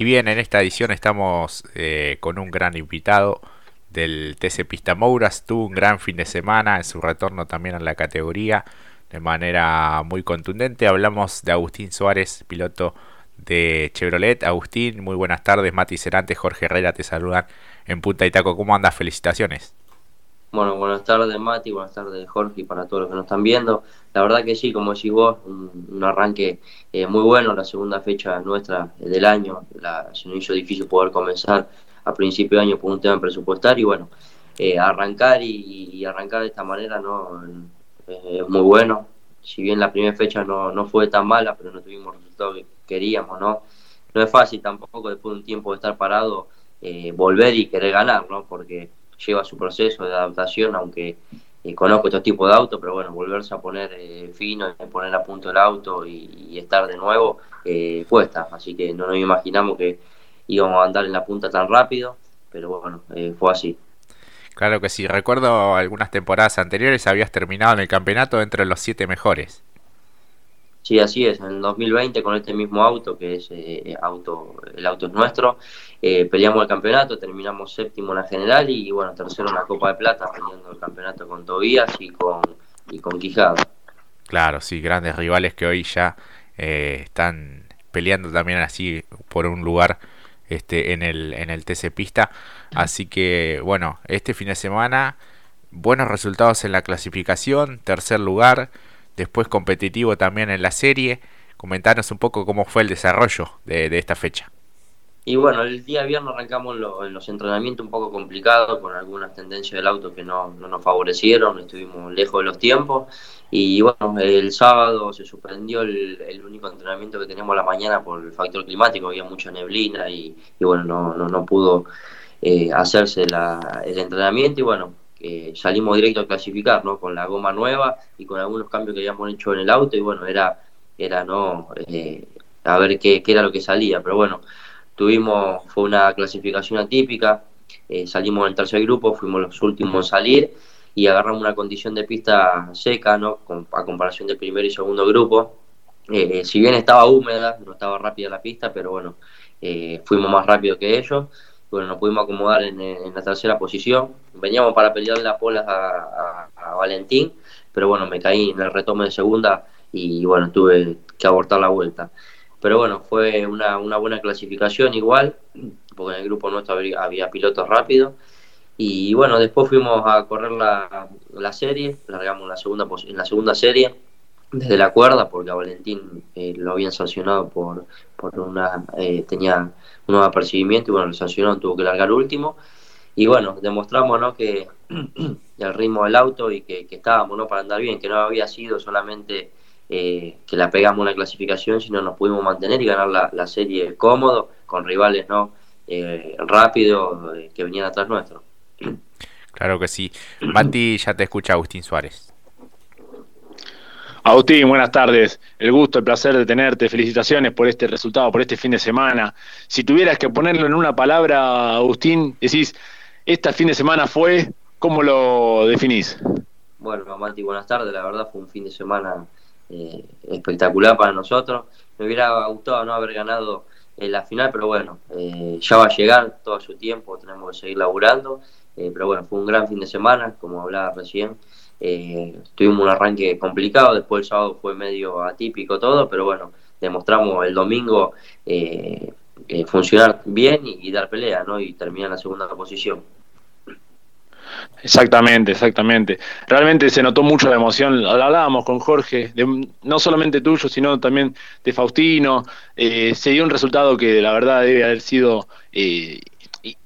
Y bien, en esta edición estamos eh, con un gran invitado del TC Pista Mouras. Tuvo un gran fin de semana en su retorno también a la categoría de manera muy contundente. Hablamos de Agustín Suárez, piloto de Chevrolet. Agustín, muy buenas tardes. Mati Cerante, Jorge Herrera te saludan en Punta Itaco. ¿Cómo andas? Felicitaciones. Bueno, buenas tardes Mati, buenas tardes Jorge y para todos los que nos están viendo. La verdad que sí, como decís vos, un, arranque eh, muy bueno, la segunda fecha nuestra del año, la, se nos hizo difícil poder comenzar a principio de año por un tema presupuestario y bueno, eh, arrancar y, arrancar de esta manera no es muy bueno. Si bien la primera fecha no, no fue tan mala, pero no tuvimos el resultado que queríamos, ¿no? No es fácil tampoco después de un tiempo de estar parado eh, volver y querer ganar, ¿no? Porque lleva su proceso de adaptación, aunque eh, conozco estos tipos de autos, pero bueno, volverse a poner eh, fino, poner a punto el auto y, estar de nuevo, eh, cuesta. Así que no nos imaginamos que íbamos a andar en la punta tan rápido, pero bueno, fue así. Claro que sí, recuerdo algunas temporadas anteriores habías terminado en el campeonato entre los siete mejores. Sí, así es. En el 2020 con este mismo auto, que es eh, auto, el auto es nuestro, eh, peleamos el campeonato, terminamos séptimo en la general y bueno, tercero en la Copa de Plata, peleando el campeonato con Tobías y con, y con Quijada. Claro, sí, grandes rivales que hoy ya eh, están peleando también así por un lugar este en el en el TC Pista. Así que bueno, este fin de semana buenos resultados en la clasificación, tercer lugar, después competitivo también en la serie. Comentarnos un poco cómo fue el desarrollo de, esta fecha. Y bueno, el día viernes arrancamos en los entrenamientos un poco complicados, con algunas tendencias del auto que no, nos favorecieron, estuvimos lejos de los tiempos. Y bueno, el sábado se suspendió el, único entrenamiento que teníamos la mañana por el factor climático, había mucha neblina y, bueno, no, no, pudo eh, hacerse el entrenamiento. Y bueno, salimos directo a clasificar, ¿no? Con la goma nueva y con algunos cambios que habíamos hecho en el auto y bueno, era, era ¿no? Eh, a ver qué, era lo que salía, pero bueno, tuvimos, fue una clasificación atípica, eh, salimos en el tercer grupo, fuimos los últimos en salir y agarramos una condición de pista seca, ¿no? a comparación del primer y segundo grupo. Eh, si bien estaba húmeda, no estaba rápida la pista, pero bueno, fuimos más rápido que ellos bueno, nos pudimos acomodar en, la tercera posición. Veníamos para pelear las polas a, Valentín, pero bueno, me caí en el retome de segunda y bueno, tuve que abortar la vuelta. Pero bueno, fue una, buena clasificación igual, porque en el grupo nuestro había, pilotos rápidos. Y bueno, después fuimos a correr la, serie, largamos en la segunda, en la segunda serie desde la cuerda, porque a Valentín eh, lo habían sancionado por, por una, eh, tenía un nuevo apercibimiento y bueno, lo sancionó, tuvo que largar último. Y bueno, demostramos ¿no? que el ritmo del auto y que, estábamos ¿no? para andar bien, que no había sido solamente eh, que la pegamos una clasificación, sino nos pudimos mantener y ganar la, la serie cómodo, con rivales no rápidos que venían atrás nuestro. Claro que sí. Mati, ya te escucha Agustín Suárez. Agustín, buenas tardes. El gusto, el placer de tenerte. Felicitaciones por este resultado, por este fin de semana. Si tuvieras que ponerlo en una palabra, Agustín, decís, este fin de semana fue, ¿cómo lo definís? Bueno, Mati, buenas tardes. La verdad fue un fin de semana eh, espectacular para nosotros. Me hubiera gustado no haber ganado en la final, pero bueno, eh, ya va a llegar todo su tiempo, tenemos que seguir laburando. Eh, pero bueno, fue un gran fin de semana, como hablaba recién. Eh, tuvimos un arranque complicado, después el sábado fue medio atípico todo, pero bueno, demostramos el domingo eh, eh, funcionar bien y, dar pelea, ¿no? Y terminar en la segunda posición. Exactamente, exactamente. Realmente se notó mucho la emoción. Hablábamos con Jorge, no solamente tuyo, sino también de Faustino. se dio un resultado que la verdad debe haber sido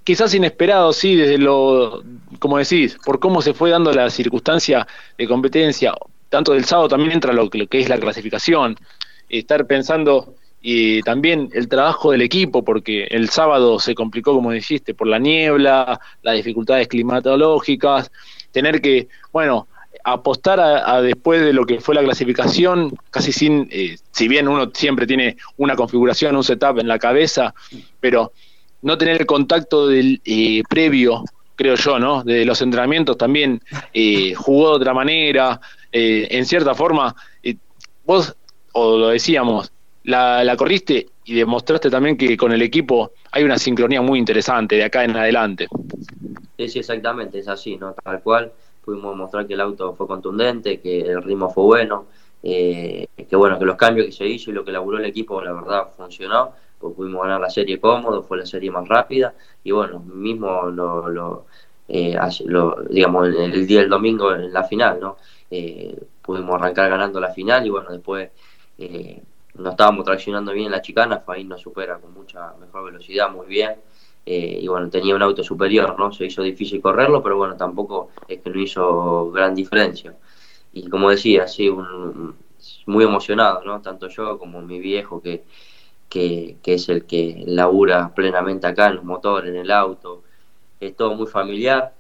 quizás inesperado, sí, desde lo, como decís, por cómo se fue dando la circunstancia de competencia, tanto del sábado también entra lo, que es la clasificación, estar pensando y también el trabajo del equipo, porque el sábado se complicó, como dijiste, por la niebla, las dificultades climatológicas, tener que, bueno, apostar a, después de lo que fue la clasificación, casi sin, eh, si bien uno siempre tiene una configuración, un setup en la cabeza, pero no tener el contacto del eh, previo, creo yo, ¿no? De los entrenamientos también eh, jugó de otra manera, eh, en cierta forma, vos, o lo decíamos, la, corriste y demostraste también que con el equipo hay una sincronía muy interesante de acá en adelante. Sí, sí, exactamente, es así, ¿no? Tal cual, pudimos mostrar que el auto fue contundente, que el ritmo fue bueno, eh, que bueno, que los cambios que se hizo y lo que laburó el equipo, la verdad, funcionó, pues pudimos ganar la serie cómodo, fue la serie más rápida, y bueno, mismo lo, lo, eh, digamos, el, día del domingo en la final, ¿no? Eh, pudimos arrancar ganando la final y bueno, después eh, no estábamos traccionando bien la chicana, Faín nos supera con mucha mejor velocidad, muy bien. Eh, y bueno, tenía un auto superior, ¿no? Se hizo difícil correrlo, pero bueno, tampoco es que no hizo gran diferencia. Y como decía, sí, un, muy emocionado, ¿no? Tanto yo como mi viejo, que, que, es el que labura plenamente acá en los motores, en el auto. Es todo muy familiar.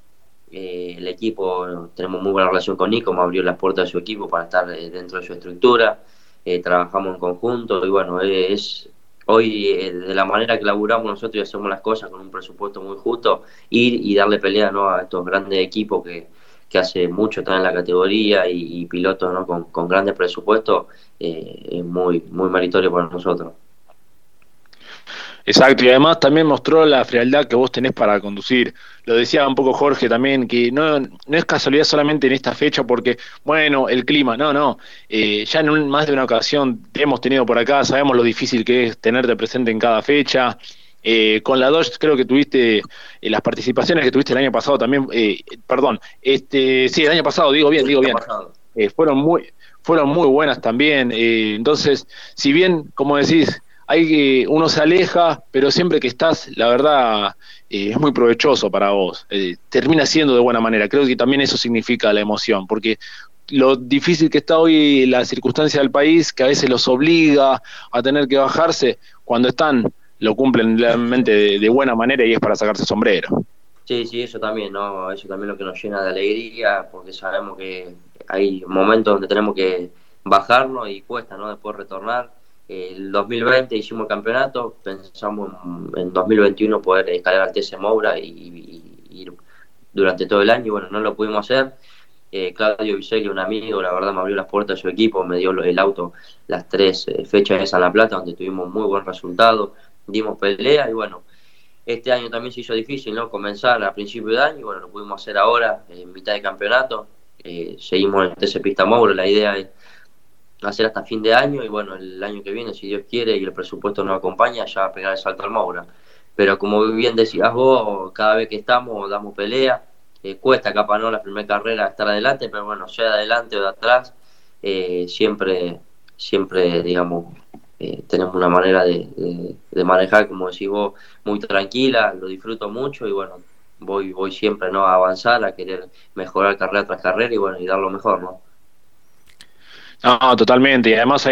Eh, el equipo, tenemos muy buena relación con Nico, me abrió las puertas de su equipo para estar eh, dentro de su estructura. Eh, trabajamos en conjunto y bueno, es hoy de la manera que laburamos nosotros y hacemos las cosas con un presupuesto muy justo, ir y darle pelea ¿no? a estos grandes equipos que, hace mucho están en la categoría y, pilotos ¿no? con, grandes presupuestos, es muy, muy meritorio para nosotros. Exacto, y además también mostró la frialdad que vos tenés para conducir. Lo decía un poco Jorge también, que no, no es casualidad solamente en esta fecha porque, bueno, el clima, no, no. Eh, ya en más de una ocasión te hemos tenido por acá, sabemos lo difícil que es tenerte presente en cada fecha. Eh, con la Dodge creo que tuviste eh, las participaciones que tuviste el año pasado también, perdón, este, sí, el año pasado, digo bien, digo bien, fueron muy, fueron muy buenas también. entonces, si bien, como decís, hay uno se aleja, pero siempre que estás, la verdad, eh, es muy provechoso para vos. Eh, termina siendo de buena manera. Creo que también eso significa la emoción, porque lo difícil que está hoy la circunstancia del país, que a veces los obliga a tener que bajarse, cuando están, lo cumplen realmente de, buena manera y es para sacarse sombrero. Sí, sí, eso también, ¿no? Eso también lo que nos llena de alegría, porque sabemos que hay momentos donde tenemos que bajarnos y cuesta, ¿no? Después retornar el 2020 hicimos el campeonato, pensamos en, 2021 poder escalar al TC Moura y, ir durante todo el año, y bueno, no lo pudimos hacer. Eh, Claudio Vicelli, un amigo, la verdad me abrió las puertas de su equipo, me dio el auto las tres eh, fechas de San La Plata, donde tuvimos muy buen resultado, dimos pelea y bueno, este año también se hizo difícil, ¿no? Comenzar a principio de año, y bueno, lo pudimos hacer ahora, en mitad de campeonato. Eh, seguimos en el TC Pista Moura, la idea es hacer hasta fin de año y bueno, el año que viene, si Dios quiere y el presupuesto nos acompaña, ya pegar el salto al Maura. Pero como bien decías vos, cada vez que estamos damos pelea, eh, cuesta capaz no la primera carrera estar adelante, pero bueno, sea de adelante o de atrás, eh, siempre, siempre, digamos, eh, tenemos una manera de, de, manejar, como decís vos, muy tranquila, lo disfruto mucho y bueno, voy, voy siempre ¿no? a avanzar, a querer mejorar carrera tras carrera y bueno, y dar lo mejor, ¿no? No, totalmente. Y además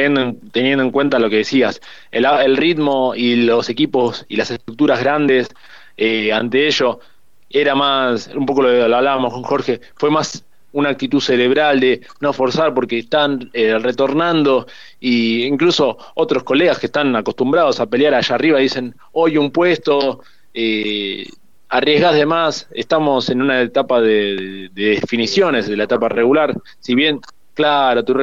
teniendo en cuenta lo que decías, el, el, ritmo y los equipos y las estructuras grandes, eh, ante ello, era más, un poco lo, lo, hablábamos con Jorge, fue más una actitud cerebral de no forzar porque están eh, retornando. Y incluso otros colegas que están acostumbrados a pelear allá arriba dicen, hoy un puesto, eh, arriesgas de más, estamos en una etapa de, de definiciones de la etapa regular, si bien Claro, tu,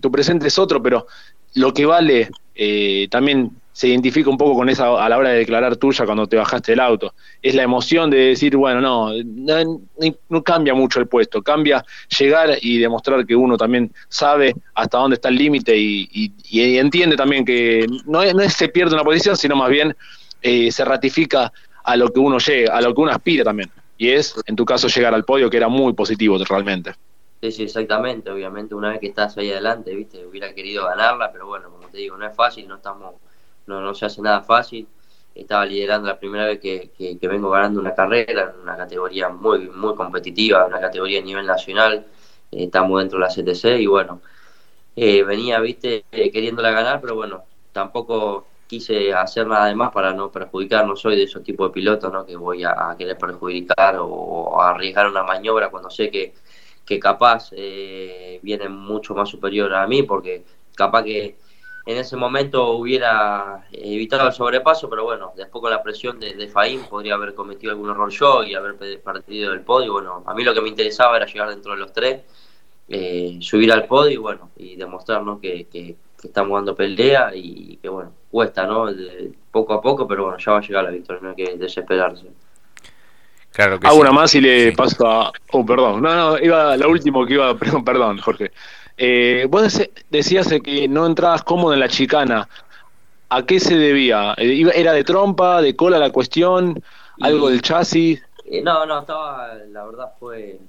tu, presente es otro, pero lo que vale eh, también se identifica un poco con esa a la hora de declarar tuya cuando te bajaste del auto. Es la emoción de decir, bueno, no, no, cambia mucho el puesto, cambia llegar y demostrar que uno también sabe hasta dónde está el límite y, entiende también que no, no es se pierde una posición, sino más bien eh, se ratifica a lo que uno llega, a lo que uno aspira también. Y es, en tu caso, llegar al podio, que era muy positivo realmente. Sí, sí, exactamente. Obviamente, una vez que estás ahí adelante, viste, hubiera querido ganarla, pero bueno, como te digo, no es fácil, no estamos, no, no se hace nada fácil. Estaba liderando la primera vez que, que, vengo ganando una carrera en una categoría muy, muy competitiva, una categoría a nivel nacional. Eh, estamos dentro de la CTC y bueno, eh, venía, viste, eh, queriéndola ganar, pero bueno, tampoco quise hacer nada de más para no perjudicar. No soy de esos tipos de pilotos, ¿no? Que voy a, querer perjudicar o arriesgar una maniobra cuando sé que que capaz eh, viene mucho más superior a mí, porque capaz que en ese momento hubiera evitado el sobrepaso, pero bueno, después con la presión de, de Faín podría haber cometido algún error yo y haber partido del podio. Bueno, a mí lo que me interesaba era llegar dentro de los tres, eh, subir al podio y bueno, y demostrarnos que, estamos dando pelea y que bueno, cuesta, ¿no? poco a poco, pero bueno, ya va a llegar la victoria, no hay que desesperarse. Claro que una más y le paso a... Oh, perdón, no, no, iba la última que iba, perdón, perdón Jorge. Eh, vos decías que no entrabas cómodo en la chicana. ¿A qué se debía? Eh, ¿Era de trompa, de cola la cuestión? ¿Algo del chasis? Eh, no, no, estaba, la verdad fue, eh,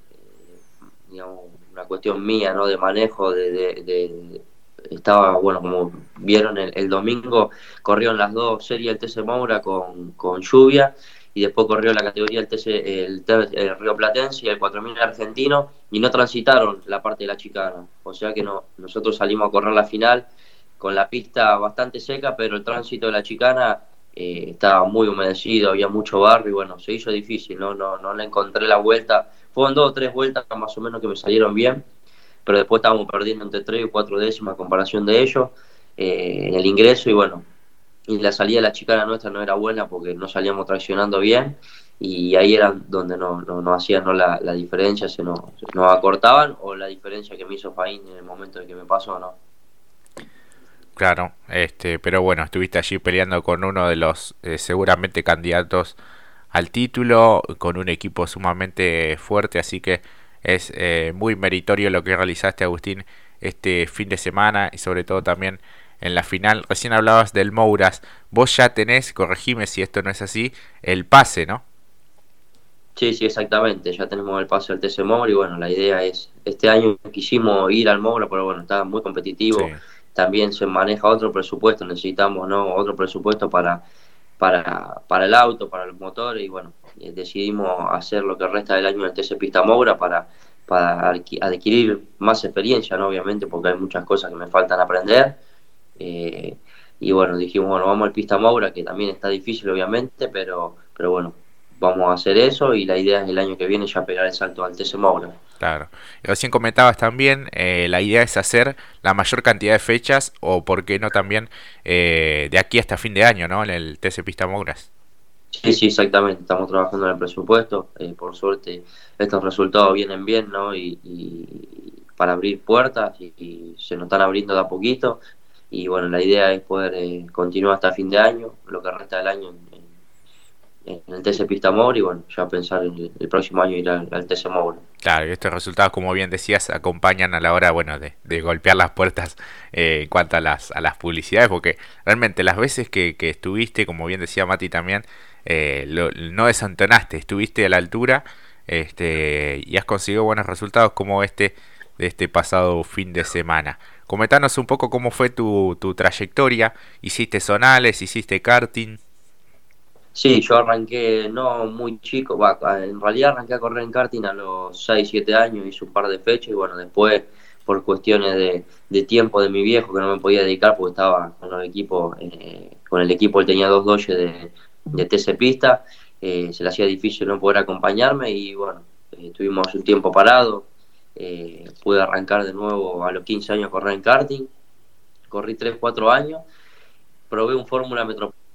digamos, una cuestión mía, ¿no? De manejo, de, estaba, bueno, como vieron el, domingo, corrió en las dos series el TC Moura con, con lluvia y después corrió la categoría el, TC, el, Río Platense y el 4000 argentino y no transitaron la parte de la chicana. O sea que no, nosotros salimos a correr la final con la pista bastante seca, pero el tránsito de la chicana eh, estaba muy humedecido, había mucho barro y bueno, se hizo difícil, no, no, no le encontré la vuelta. Fueron dos o tres vueltas más o menos que me salieron bien, pero después estábamos perdiendo entre tres y cuatro décimas a comparación de ellos eh, en el ingreso y bueno, y la salida de la chicana nuestra no era buena porque no salíamos traccionando bien y ahí era donde no, no, hacían ¿no? la, diferencia, se nos, acortaban o la diferencia que me hizo Faín en el momento de que me pasó, ¿no? Claro, este, pero bueno, estuviste allí peleando con uno de los eh, seguramente candidatos al título, con un equipo sumamente fuerte, así que es eh, muy meritorio lo que realizaste, Agustín, este fin de semana y sobre todo también en la final. Recién hablabas del Mouras, vos ya tenés, corregime si esto no es así, el pase, ¿no? Sí, sí, exactamente. Ya tenemos el pase al TC Moura y bueno, la idea es, este año quisimos ir al Moura, pero bueno, estaba muy competitivo también se maneja otro presupuesto, necesitamos ¿no? otro presupuesto para, para, para el auto, para los motores y bueno, decidimos hacer lo que resta del año en el TC Pista Moura para, para adquirir más experiencia, ¿no? obviamente, porque hay muchas cosas que me faltan aprender. Eh, y bueno, dijimos, bueno, vamos al Pista Moura, que también está difícil, obviamente, pero, pero bueno, vamos a hacer eso y la idea es el año que viene ya pegar el salto al TC Moura. Claro. Recién comentabas también, eh, la idea es hacer la mayor cantidad de fechas o, por qué no, también eh, de aquí hasta fin de año, ¿no? En el TC Pista Mouras. Sí, sí, exactamente. Estamos trabajando en el presupuesto. Eh, por suerte, estos resultados vienen bien, ¿no? Y, para abrir puertas y, se nos están abriendo de a poquito. Y bueno, la idea es poder continuar hasta fin de año, lo que resta del año en el TC Pista y bueno, ya pensar el, el próximo año ir al, TC Moura. Claro, y estos resultados, como bien decías, acompañan a la hora, bueno, de, golpear las puertas eh, en cuanto a las, a las publicidades, porque realmente las veces que, estuviste, como bien decía Mati también, eh, no desantonaste, estuviste a la altura este, y has conseguido buenos resultados como este de este pasado fin de semana. Comentanos un poco cómo fue tu, tu trayectoria, hiciste zonales, hiciste karting. Sí, yo arranqué no muy chico, en realidad arranqué a correr en karting a los 6, 7 años, hice un par de fechas y bueno, después por cuestiones de, tiempo de mi viejo que no me podía dedicar porque estaba con el equipo, eh, con el equipo él tenía dos doyes de, de TC Pista, eh, se le hacía difícil no poder acompañarme y bueno, eh, estuvimos un tiempo parado, pude arrancar de nuevo a los 15 años a correr en karting, corrí 3, 4 años, probé un Fórmula Metropolitana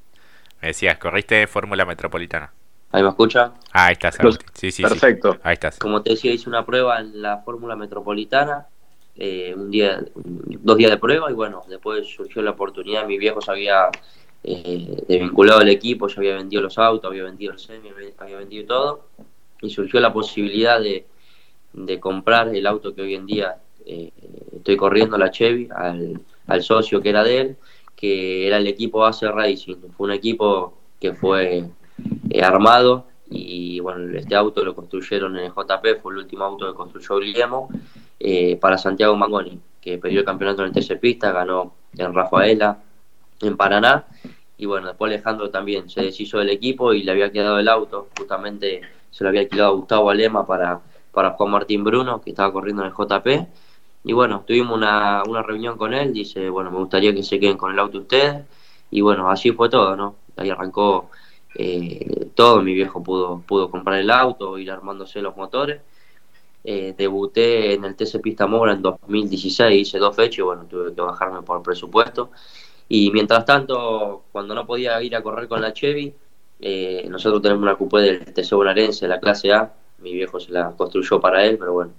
me decías, corriste Fórmula Metropolitana. ¿Ahí me escucha? Ah, ahí estás, Sí, sí, Perfecto. Ahí estás. Como te decía, hice una prueba en la Fórmula Metropolitana, eh, un día, dos días de prueba, y bueno, después surgió la oportunidad, mi viejo se había eh, desvinculado del equipo, ya había vendido los autos, había vendido el semi, había vendido todo, y surgió la posibilidad de, comprar el auto que hoy en día eh, estoy corriendo, la Chevy, al, socio que era de él, que era el equipo Ace Racing. Fue un equipo que fue eh, armado y bueno, este auto lo construyeron en el JP, fue el último auto que construyó Guillermo eh, para Santiago Mangoni, que perdió el campeonato en el TC Pista, ganó en Rafaela, en Paraná. Y bueno, después Alejandro también se deshizo del equipo y le había quedado el auto, justamente se lo había alquilado a Gustavo Alema para, para Juan Martín Bruno, que estaba corriendo en el JP y bueno, tuvimos una, una reunión con él, dice, bueno, me gustaría que se queden con el auto ustedes. Y bueno, así fue todo, ¿no? Ahí arrancó eh, todo, mi viejo pudo, pudo comprar el auto, ir armándose los motores. Eh, debuté en el TC Pista Mora en 2016, hice dos fechas y bueno, tuve que bajarme por presupuesto. Y mientras tanto, cuando no podía ir a correr con la Chevy, eh, nosotros tenemos una cupé del TC Bonaerense, la clase A, mi viejo se la construyó para él, pero bueno,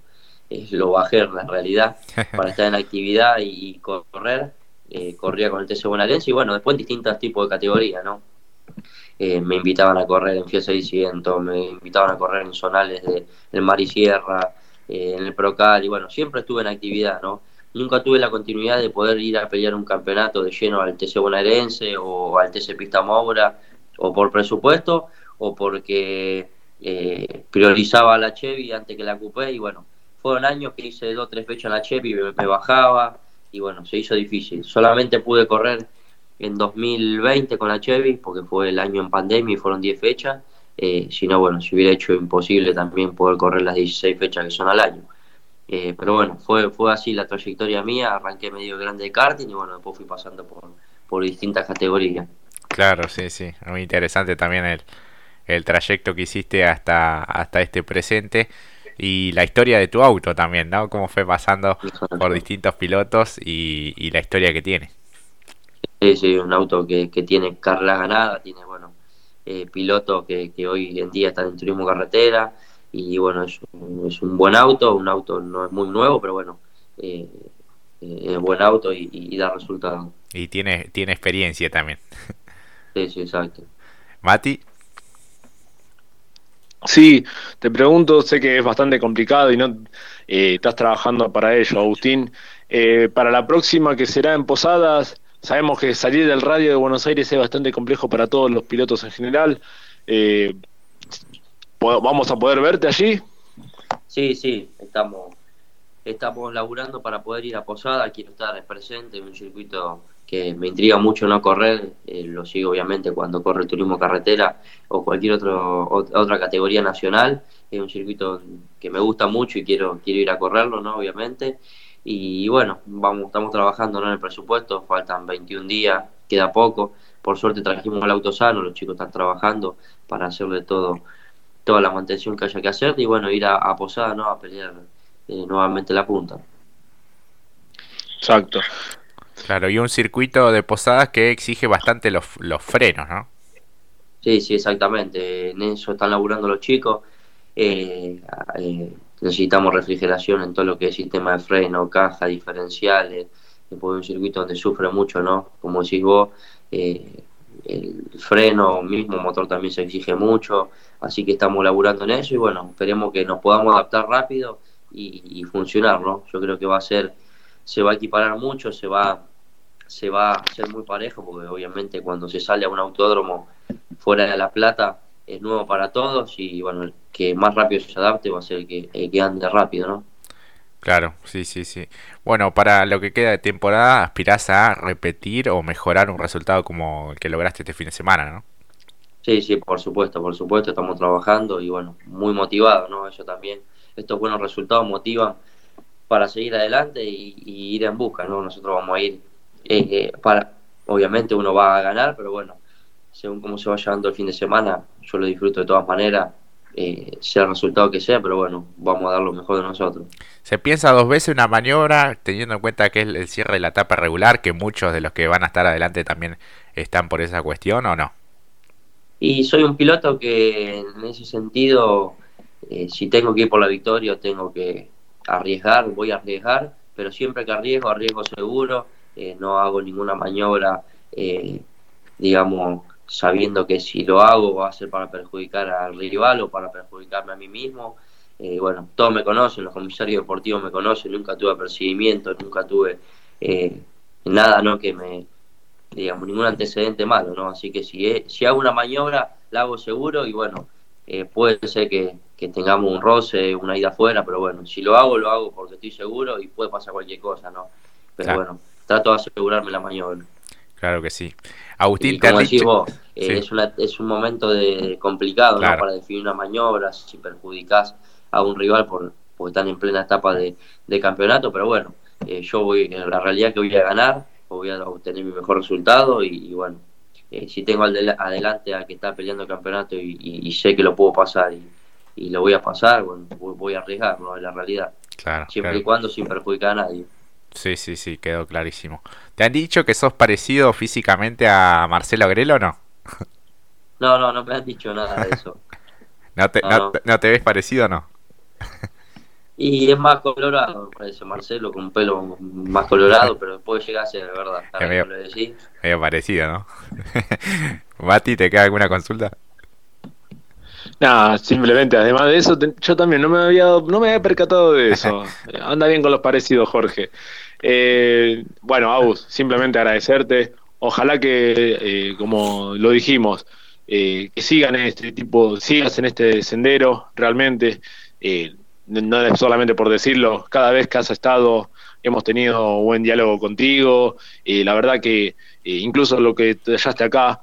lo bajé en la realidad para estar en actividad y, correr. eh, corría con el TC Bonaerense y bueno, después en distintos tipos de categorías, ¿no? Eh, me invitaban a correr en FIA 600, me invitaban a correr en zonales de, del Mar y Sierra, eh, en el Procal, y bueno, siempre estuve en actividad, ¿no? Nunca tuve la continuidad de poder ir a pelear un campeonato de lleno al TC Bonaerense o al TC Pista Moura, o por presupuesto, o porque eh, priorizaba la Chevy antes que la Coupé, y bueno, fueron años que hice dos o tres fechas en la Chevy, me bajaba, y bueno, se hizo difícil. Solamente pude correr en 2020 con la Chevy, porque fue el año en pandemia y fueron 10 fechas. Eh, si no, bueno, si hubiera hecho imposible también poder correr las 16 fechas que son al año. Eh, pero bueno, fue, fue así la trayectoria mía, arranqué medio grande de karting y bueno, después fui pasando por, por distintas categorías. Claro, sí, sí, muy interesante también el, el trayecto que hiciste hasta, hasta este presente y la historia de tu auto también, ¿no? Cómo fue pasando por distintos pilotos y, y la historia que tiene. Sí, sí, un auto que, que tiene carrera ganada, tiene, bueno, eh, pilotos que, que, hoy en día están en turismo carretera y, bueno, es un, es un buen auto, un auto no es muy nuevo, pero bueno, eh, eh es buen auto y, y, da resultados. Y tiene, tiene experiencia también. Sí, sí, exacto. Mati. Sí, te pregunto, sé que es bastante complicado y no eh, estás trabajando para ello, Agustín. Eh, para la próxima que será en Posadas, Sabemos que salir del radio de Buenos Aires es bastante complejo para todos los pilotos en general. Eh, ¿Vamos a poder verte allí? Sí, sí, estamos, estamos laburando para poder ir a Posada. Quiero estar presente en un circuito que me intriga mucho no correr. Eh, lo sigo obviamente cuando corre el turismo carretera o cualquier otro, otra categoría nacional. Es un circuito que me gusta mucho y quiero, quiero ir a correrlo, ¿no? Obviamente. Y bueno, vamos, estamos trabajando en el presupuesto, faltan 21 días, queda poco. Por suerte trajimos el auto sano, los chicos están trabajando para hacerle todo, toda la mantención que haya que hacer y bueno, ir a, a Posada, ¿no? A pelear eh, nuevamente la punta. Exacto. Claro, y un circuito de Posadas que exige bastante los, los frenos, ¿no? Sí, sí, exactamente. En eso están laburando los chicos. Eh, eh, necesitamos refrigeración en todo lo que es sistema de freno, caja, diferenciales, después un circuito donde sufre mucho, ¿no? Como decís vos, eh, el freno, mismo motor también se exige mucho, así que estamos laburando en eso y bueno, esperemos que nos podamos adaptar rápido y, y funcionar, ¿no? Yo creo que va a ser, se va a equiparar mucho, se va, se va a hacer muy parejo, porque obviamente cuando se sale a un autódromo fuera de La Plata, es nuevo para todos y bueno, el que más rápido se adapte va a ser el que, el que ande rápido, ¿no? Claro, sí, sí, sí. Bueno, para lo que queda de temporada, aspirás a repetir o mejorar un resultado como el que lograste este fin de semana, ¿no? Sí, sí, por supuesto, por supuesto, estamos trabajando y bueno, muy motivados, ¿no? Eso también, estos buenos resultados motivan para seguir adelante y, y ir en busca, ¿no? Nosotros vamos a ir eh, eh, para, obviamente uno va a ganar, pero bueno, según cómo se va llevando el fin de semana, yo lo disfruto de todas maneras, eh, sea el resultado que sea, pero bueno, vamos a dar lo mejor de nosotros. ¿Se piensa dos veces una maniobra, teniendo en cuenta que es el cierre de la etapa regular, que muchos de los que van a estar adelante también están por esa cuestión o no? Y soy un piloto que en ese sentido, eh, si tengo que ir por la victoria, tengo que arriesgar, voy a arriesgar, pero siempre que arriesgo, arriesgo seguro, eh, no hago ninguna maniobra, eh, digamos, sabiendo que si lo hago va a ser para perjudicar al rival o para perjudicarme a mí mismo. Eh, bueno, todos me conocen, los comisarios deportivos me conocen, nunca tuve apercibimiento, nunca tuve eh, nada, ¿no? Que me, digamos, ningún antecedente malo, ¿no? Así que si, si hago una maniobra, la hago seguro y bueno, eh, puede ser que, que, tengamos un roce, una ida afuera, pero bueno, si lo hago, lo hago porque estoy seguro y puede pasar cualquier cosa, ¿no? Pero claro. bueno, trato de asegurarme la maniobra. Claro que sí. Agustín, y como decís dicho... vos, eh, sí. es, una, es un momento de, complicado claro. ¿no? para definir una maniobra, si perjudicás a un rival por, porque están en plena etapa de, de campeonato, pero bueno, eh, yo voy, la realidad que voy a ganar, voy a obtener mi mejor resultado y, y bueno, eh, si tengo al adelante a que está peleando el campeonato y, y, y sé que lo puedo pasar y, lo voy a pasar, bueno, voy, a arriesgar, ¿no? Es la realidad. Claro, Siempre claro. y cuando sin perjudicar a nadie. Sí, sí, sí, quedó clarísimo. ¿Te han dicho que sos parecido físicamente a Marcelo Agrelo o no? No, no, no me han dicho nada de eso. ¿No, te, no, no. ¿No te ves parecido o no? Y es más colorado, parece Marcelo, con un pelo más colorado, pero puede llegar a ser, verdad. Es medio, medio parecido, ¿no? Mati, ¿te queda alguna consulta? Nada, simplemente, además de eso, yo también no me había no me había percatado de eso. Anda bien con los parecidos, Jorge. Eh, bueno, Aus, simplemente agradecerte. Ojalá que, eh, como lo dijimos, eh, que sigan en este tipo, sigas en este sendero, realmente. No es solamente por decirlo, cada vez que has estado hemos tenido buen diálogo contigo. la verdad que incluso lo que te hallaste acá,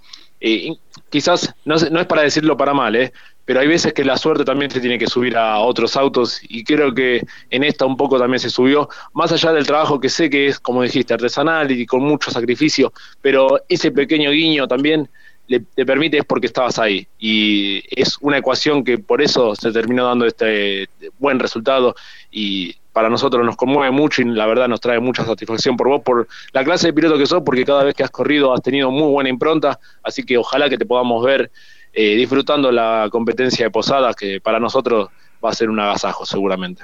quizás no, no, es para decirlo para mal, ¿eh? pero hay veces que la suerte también se tiene que subir a otros autos y creo que en esta un poco también se subió, más allá del trabajo que sé que es, como dijiste, artesanal y con mucho sacrificio, pero ese pequeño guiño también le, te permite es porque estabas ahí y es una ecuación que por eso se terminó dando este buen resultado y para nosotros nos conmueve mucho y la verdad nos trae mucha satisfacción por vos, por la clase de piloto que sos, porque cada vez que has corrido has tenido muy buena impronta, así que ojalá que te podamos ver eh, disfrutando la competencia de Posadas, que para nosotros va a ser un agasajo seguramente.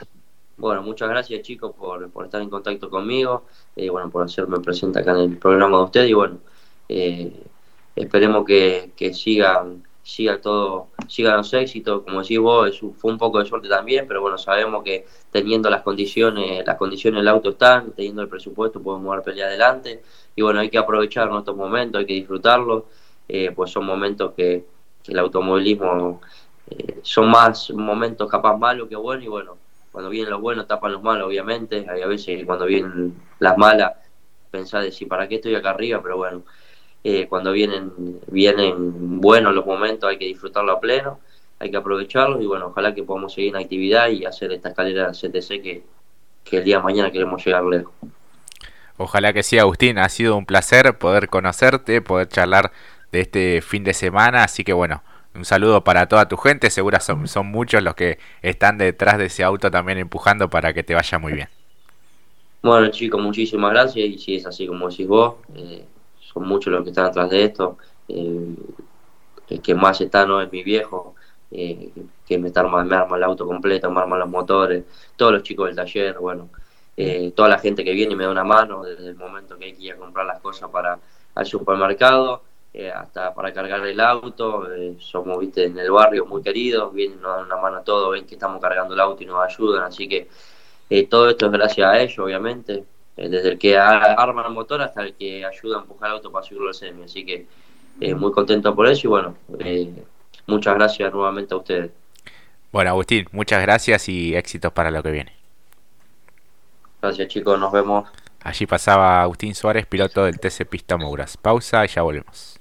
Bueno, muchas gracias chicos por, por estar en contacto conmigo, eh, bueno, por hacerme presente acá en el programa de ustedes y bueno, eh, esperemos que, que sigan siga todo, sigan los éxitos, como decís vos, fue un poco de suerte también, pero bueno, sabemos que teniendo las condiciones, las condiciones del auto están, teniendo el presupuesto podemos dar pelea adelante, y bueno, hay que aprovechar nuestros momentos, hay que disfrutarlos, pues son momentos que, el automovilismo eh, son más momentos capaz malos que buenos y bueno, cuando vienen los buenos tapan los malos obviamente, hay a veces cuando vienen las malas pensás de si para qué estoy acá arriba, pero bueno, eh, cuando vienen, vienen buenos los momentos hay que disfrutarlo a pleno, hay que aprovecharlos y bueno, ojalá que podamos seguir en actividad y hacer esta escalera CTC que, que el día de mañana queremos llegar lejos. Ojalá que sí, Agustín. Ha sido un placer poder conocerte, poder charlar de este fin de semana. Así que bueno, un saludo para toda tu gente. Seguro son, son muchos los que están detrás de ese auto también empujando para que te vaya muy bien. Bueno chicos, muchísimas gracias. Y si es así como decís vos, eh, son muchos los que están detrás de esto. Eh, el que más está no es mi viejo, eh, que me, está, me arma el auto completo, me arma los motores, todos los chicos del taller, bueno, toda la gente que viene y me da una mano desde el momento que hay que ir a comprar las cosas para al supermercado eh, hasta para cargar el auto, eh, somos viste en el barrio muy queridos, vienen, nos dan una mano a todos, ven que estamos cargando el auto y nos ayudan, así que eh, todo esto es gracias a ellos, obviamente, desde el que arma el motor hasta el que ayuda a empujar el auto para subirlo al semi, así que muy contento por eso y bueno, muchas gracias nuevamente a ustedes. Bueno, Agustín, muchas gracias y éxitos para lo que viene. Gracias chicos, nos vemos. Allí pasaba Agustín Suárez, piloto del TC Pista Mouras. Pausa y ya volvemos.